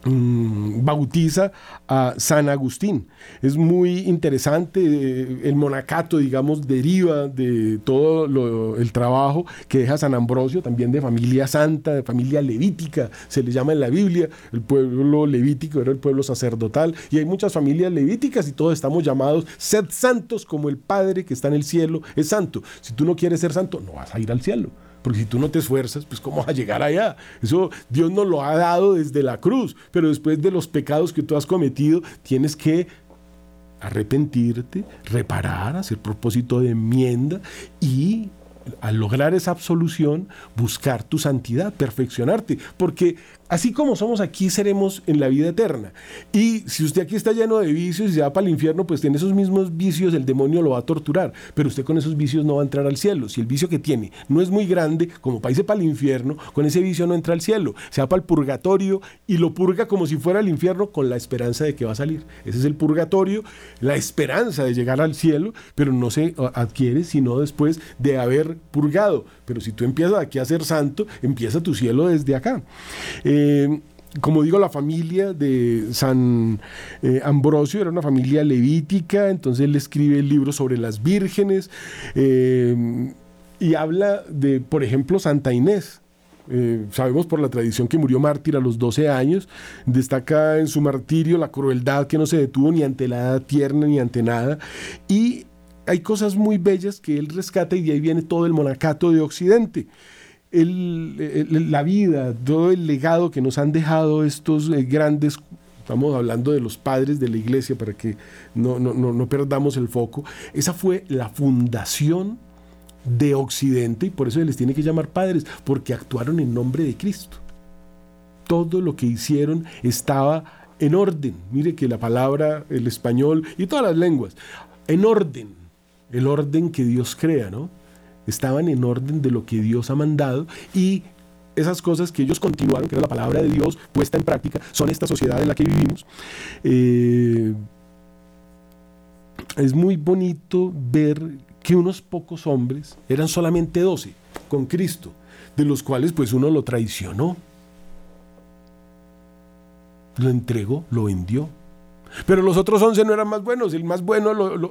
Mm, bautiza a San Agustín. Es muy interesante, eh, el monacato, digamos, deriva de todo el trabajo que deja San Ambrosio, también de familia santa, de familia levítica, se le llama en la Biblia, el pueblo levítico era el pueblo sacerdotal, y hay muchas familias levíticas y todos estamos llamados, sed santos como el Padre que está en el cielo es santo. Si tú no quieres ser santo, no vas a ir al cielo. Porque si tú no te esfuerzas, pues ¿cómo vas a llegar allá? Eso Dios nos lo ha dado desde la cruz, pero después de los pecados que tú has cometido, tienes que arrepentirte, reparar, hacer propósito de enmienda y al lograr esa absolución, buscar tu santidad, perfeccionarte, porque Así como somos aquí, seremos en la vida eterna. Y si usted aquí está lleno de vicios y se va para el infierno, pues tiene esos mismos vicios, el demonio lo va a torturar. Pero usted con esos vicios no va a entrar al cielo. Si el vicio que tiene no es muy grande, como irse para el infierno, con ese vicio no entra al cielo. Se va para el purgatorio y lo purga como si fuera el infierno con la esperanza de que va a salir. Ese es el purgatorio, la esperanza de llegar al cielo, pero no se adquiere sino después de haber purgado. Pero si tú empiezas aquí a ser santo, empieza tu cielo desde acá. Eh, como digo, la familia de San eh, Ambrosio era una familia levítica, entonces él escribe el libro sobre las vírgenes eh, y habla de, por ejemplo, Santa Inés. sabemos por la tradición que murió mártir a los 12 años, destaca en su martirio la crueldad que no se detuvo ni ante la edad tierna ni ante nada, y hay cosas muy bellas que él rescata y de ahí viene todo el monacato de Occidente. la vida, todo el legado que nos han dejado estos eh, grandes, estamos hablando de los padres de la iglesia para que no, no, no perdamos el foco, esa fue la fundación de Occidente y por eso se les tiene que llamar padres, porque actuaron en nombre de Cristo. Todo lo que hicieron estaba en orden. Mire que la palabra, el español y todas las lenguas, en orden el orden que Dios crea, ¿no? Estaban en orden de lo que Dios ha mandado y esas cosas que ellos continuaron, que era la palabra de Dios puesta en práctica, son esta sociedad en la que vivimos. Eh, es muy bonito ver que unos pocos hombres, eran solamente doce, con Cristo, de los cuales pues uno lo traicionó, lo entregó, lo vendió. Pero los otros once no eran más buenos, el más bueno lo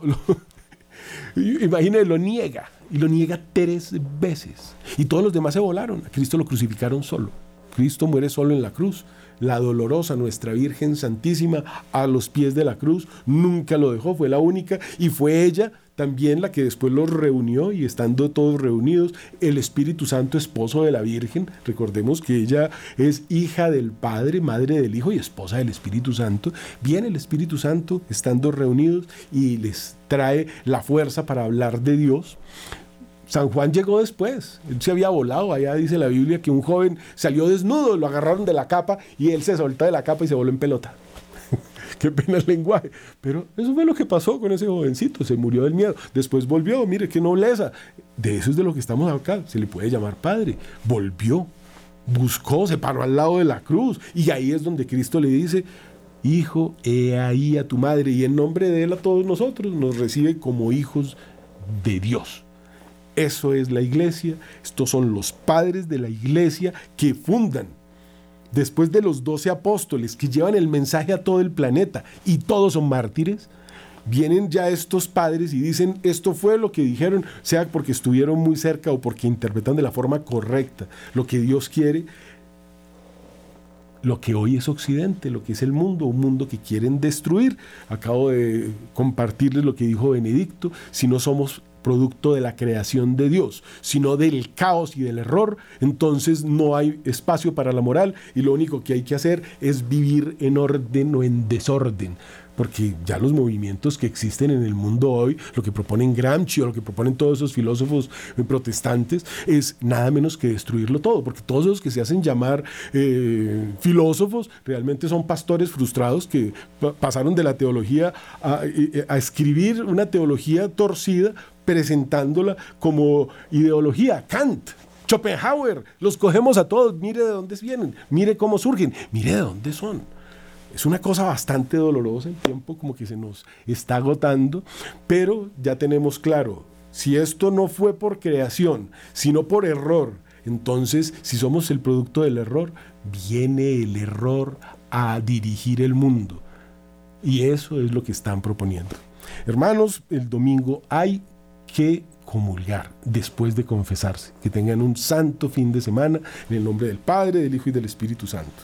niega. Y lo niega tres veces. Y todos los demás se volaron. Cristo lo crucificaron solo. Cristo muere solo en la cruz. La dolorosa, nuestra Virgen Santísima, a los pies de la cruz, nunca lo dejó, fue la única. Y fue ella también la que después los reunió y estando todos reunidos, el Espíritu Santo, esposo de la Virgen, recordemos que ella es hija del Padre, madre del Hijo y esposa del Espíritu Santo, viene el Espíritu Santo estando reunidos y les trae la fuerza para hablar de Dios San Juan llegó después, él se había volado, allá dice la Biblia que un joven salió desnudo, lo agarraron de la capa y él se soltó de la capa y se voló en pelota. Qué pena el lenguaje. Pero eso fue lo que pasó con ese jovencito, se murió del miedo. Después volvió, mire qué nobleza. De eso es de lo que estamos acá, se le puede llamar padre. Volvió, buscó, se paró al lado de la cruz. Y ahí es donde Cristo le dice, Hijo, he ahí a tu madre. Y en nombre de él a todos nosotros nos recibe como hijos de Dios. Eso es la iglesia. Estos son los padres de la iglesia que fundan. Después de los doce apóstoles que llevan el mensaje a todo el planeta y todos son mártires, vienen ya estos padres y dicen, esto fue lo que dijeron, sea porque estuvieron muy cerca o porque interpretan de la forma correcta lo que Dios quiere, lo que hoy es Occidente, lo que es el mundo, un mundo que quieren destruir. Acabo de compartirles lo que dijo Benedicto, si no somos producto de la creación de Dios, sino del caos y del error, entonces no hay espacio para la moral y lo único que hay que hacer es vivir en orden o en desorden porque ya los movimientos que existen en el mundo hoy, lo que proponen Gramsci o lo que proponen todos esos filósofos eh, protestantes, es nada menos que destruirlo todo, porque todos los que se hacen llamar eh, filósofos realmente son pastores frustrados que pasaron de la teología a, eh, a escribir una teología torcida presentándola como ideología. Kant, Schopenhauer, los cogemos a todos, mire de dónde vienen, mire cómo surgen, mire de dónde son. Es una cosa bastante dolorosa, el tiempo como que se nos está agotando, pero ya tenemos claro, si esto no fue por creación, sino por error, entonces si somos el producto del error, viene el error a dirigir el mundo. Y eso es lo que están proponiendo. Hermanos, el domingo hay que comulgar después de confesarse. Que tengan un santo fin de semana en el nombre del Padre, del Hijo y del Espíritu Santo.